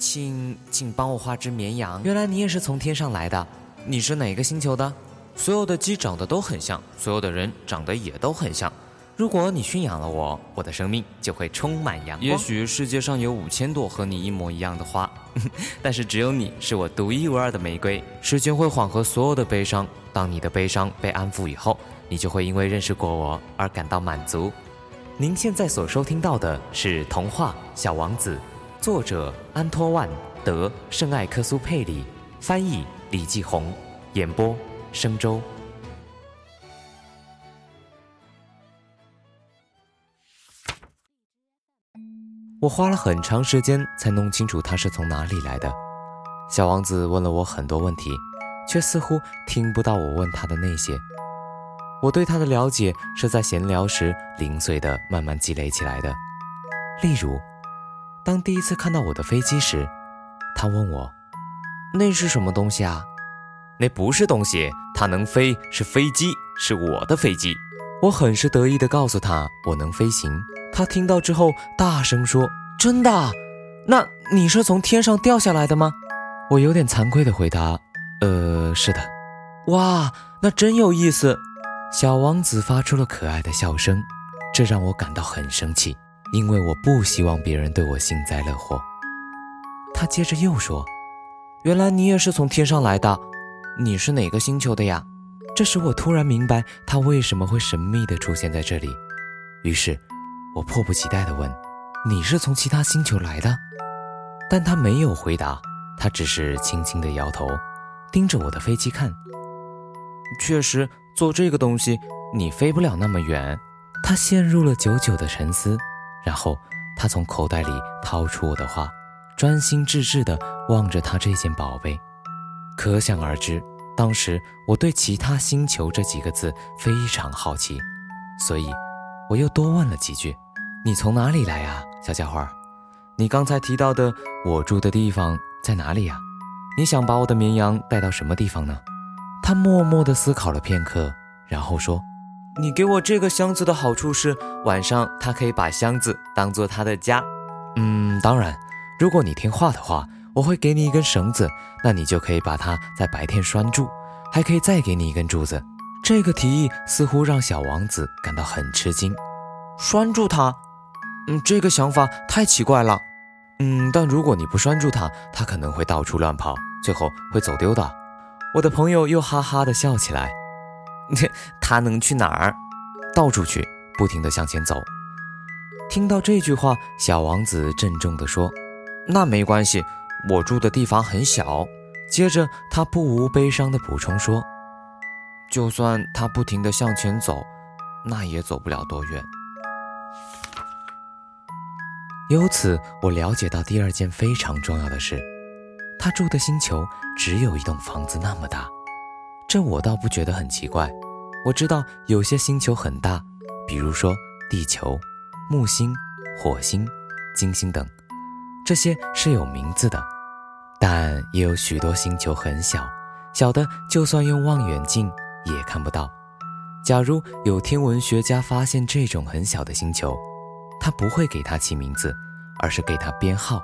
请请帮我画只绵羊。原来你也是从天上来的，你是哪个星球的？所有的鸡长得都很像，所有的人长得也都很像。如果你驯养了我，我的生命就会充满阳光。也许世界上有五千朵和你一模一样的花，但是只有你是我独一无二的玫瑰。时间会缓和所有的悲伤，当你的悲伤被安抚以后，你就会因为认识过我而感到满足。您现在所收听到的是童话《小王子》，作者安托万·德·圣艾克苏佩里，翻译李继红，演播生周。我花了很长时间才弄清楚他是从哪里来的。小王子问了我很多问题，却似乎听不到我问他的那些。我对他的了解是在闲聊时零碎的慢慢积累起来的。例如，当第一次看到我的飞机时，他问我：“那是什么东西啊？”“那不是东西，它能飞，是飞机，是我的飞机。”我很是得意地告诉他：“我能飞行。”他听到之后，大声说：“真的？那你是从天上掉下来的吗？”我有点惭愧地回答：“呃，是的。”哇，那真有意思！小王子发出了可爱的笑声，这让我感到很生气，因为我不希望别人对我幸灾乐祸。他接着又说：“原来你也是从天上来的，你是哪个星球的呀？”这时我突然明白他为什么会神秘地出现在这里，于是。我迫不及待地问：“你是从其他星球来的？”但他没有回答，他只是轻轻地摇头，盯着我的飞机看。确实，做这个东西你飞不了那么远。他陷入了久久的沉思，然后他从口袋里掏出我的画，专心致志地望着他这件宝贝。可想而知，当时我对“其他星球”这几个字非常好奇，所以。我又多问了几句：“你从哪里来呀，小家伙？你刚才提到的我住的地方在哪里呀？你想把我的绵羊带到什么地方呢？”他默默地思考了片刻，然后说：“你给我这个箱子的好处是，晚上他可以把箱子当做他的家。嗯，当然，如果你听话的话，我会给你一根绳子，那你就可以把它在白天拴住，还可以再给你一根柱子。”这个提议似乎让小王子感到很吃惊。拴住它？嗯，这个想法太奇怪了。嗯，但如果你不拴住它，它可能会到处乱跑，最后会走丢的。我的朋友又哈哈地笑起来。他能去哪儿？到处去，不停地向前走。听到这句话，小王子郑重地说：“那没关系，我住的地方很小。”接着，他不无悲伤地补充说。就算他不停地向前走，那也走不了多远。由此，我了解到第二件非常重要的事：他住的星球只有一栋房子那么大。这我倒不觉得很奇怪。我知道有些星球很大，比如说地球、木星、火星、金星等，这些是有名字的。但也有许多星球很小，小的就算用望远镜。也看不到。假如有天文学家发现这种很小的星球，他不会给它起名字，而是给它编号。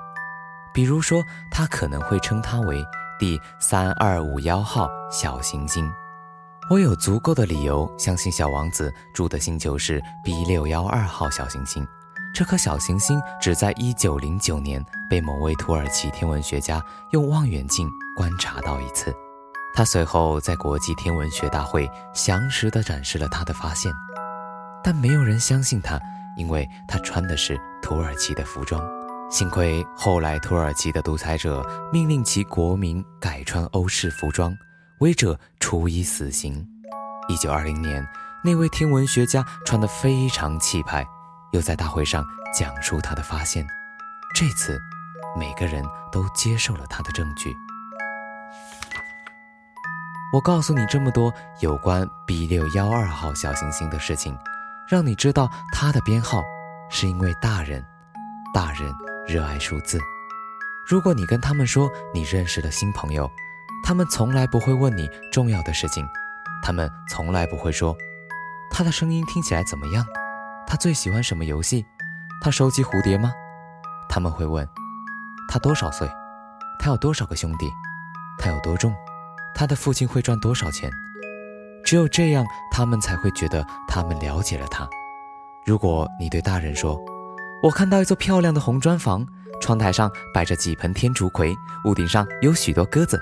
比如说，他可能会称它为第三二五幺号小行星。我有足够的理由相信小王子住的星球是 B 六幺二号小行星。这颗小行星只在一九零九年被某位土耳其天文学家用望远镜观察到一次。他随后在国际天文学大会详实地展示了他的发现，但没有人相信他，因为他穿的是土耳其的服装。幸亏后来土耳其的独裁者命令其国民改穿欧式服装，违者处以死刑。一九二零年，那位天文学家穿得非常气派，又在大会上讲述他的发现。这次，每个人都接受了他的证据。我告诉你这么多有关 B 六幺二号小行星的事情，让你知道它的编号，是因为大人，大人热爱数字。如果你跟他们说你认识了新朋友，他们从来不会问你重要的事情，他们从来不会说他的声音听起来怎么样，他最喜欢什么游戏，他收集蝴蝶吗？他们会问他多少岁，他有多少个兄弟，他有多重，他的父亲会赚多少钱。只有这样，他们才会觉得他们了解了他。如果你对大人说：“我看到一座漂亮的红砖房，窗台上摆着几盆天竺葵，屋顶上有许多鸽子。”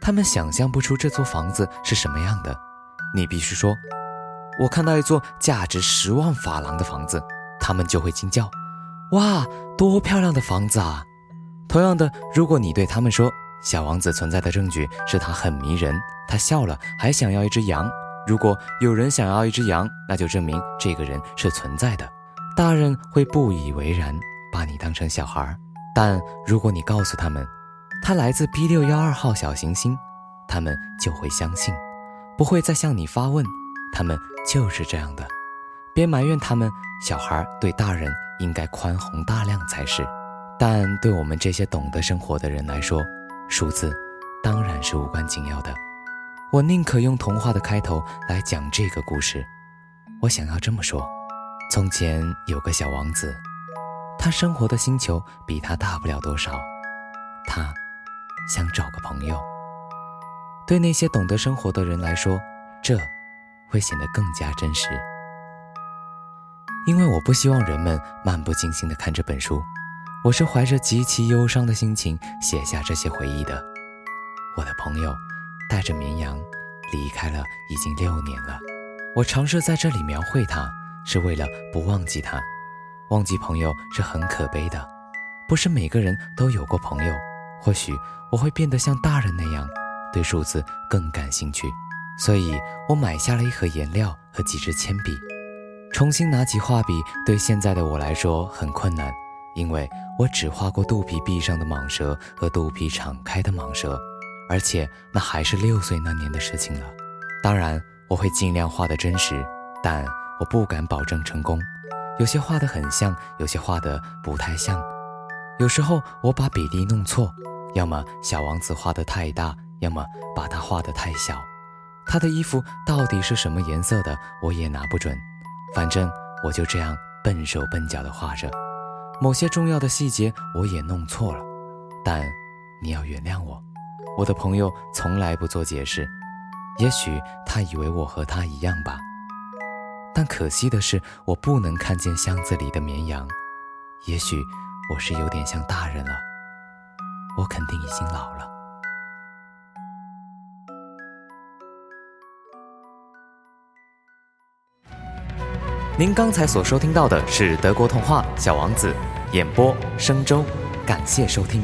他们想象不出这座房子是什么样的。你必须说：“我看到一座价值十万法郎的房子。”他们就会惊叫：“哇，多漂亮的房子啊！”同样的，如果你对他们说：“小王子存在的证据是他很迷人，他笑了还想要一只羊。”如果有人想要一只羊，那就证明这个人是存在的。大人会不以为然，把你当成小孩。但如果你告诉他们，他来自 B 六幺二号小行星，他们就会相信，不会再向你发问。他们就是这样的。别埋怨他们，小孩对大人应该宽宏大量才是。但对我们这些懂得生活的人来说，数字当然是无关紧要的。我宁可用童话的开头来讲这个故事。我想要这么说：从前有个小王子，他生活的星球比他大不了多少。他想找个朋友。对那些懂得生活的人来说，这会显得更加真实。因为我不希望人们漫不经心地看这本书，我是怀着极其忧伤的心情写下这些回忆的。我的朋友。带着绵羊离开了，已经六年了。我尝试在这里描绘他，是为了不忘记他。忘记朋友是很可悲的。不是每个人都有过朋友。或许我会变得像大人那样，对数字更感兴趣。所以我买下了一盒颜料和几支铅笔。重新拿起画笔，对现在的我来说很困难，因为我只画过肚皮闭上的蟒蛇和肚皮敞开的蟒蛇。而且那还是六岁那年的事情了。当然，我会尽量画得真实，但我不敢保证成功。有些画得很像，有些画得不太像。有时候我把比例弄错，要么小王子画得太大，要么把他画得太小。他的衣服到底是什么颜色的，我也拿不准。反正我就这样笨手笨脚地画着。某些重要的细节我也弄错了，但你要原谅我。我的朋友从来不做解释，也许他以为我和他一样吧。但可惜的是，我不能看见箱子里的绵羊。也许我是有点像大人了，我肯定已经老了。您刚才所收听到的是德国童话《小王子》，演播：生周，感谢收听。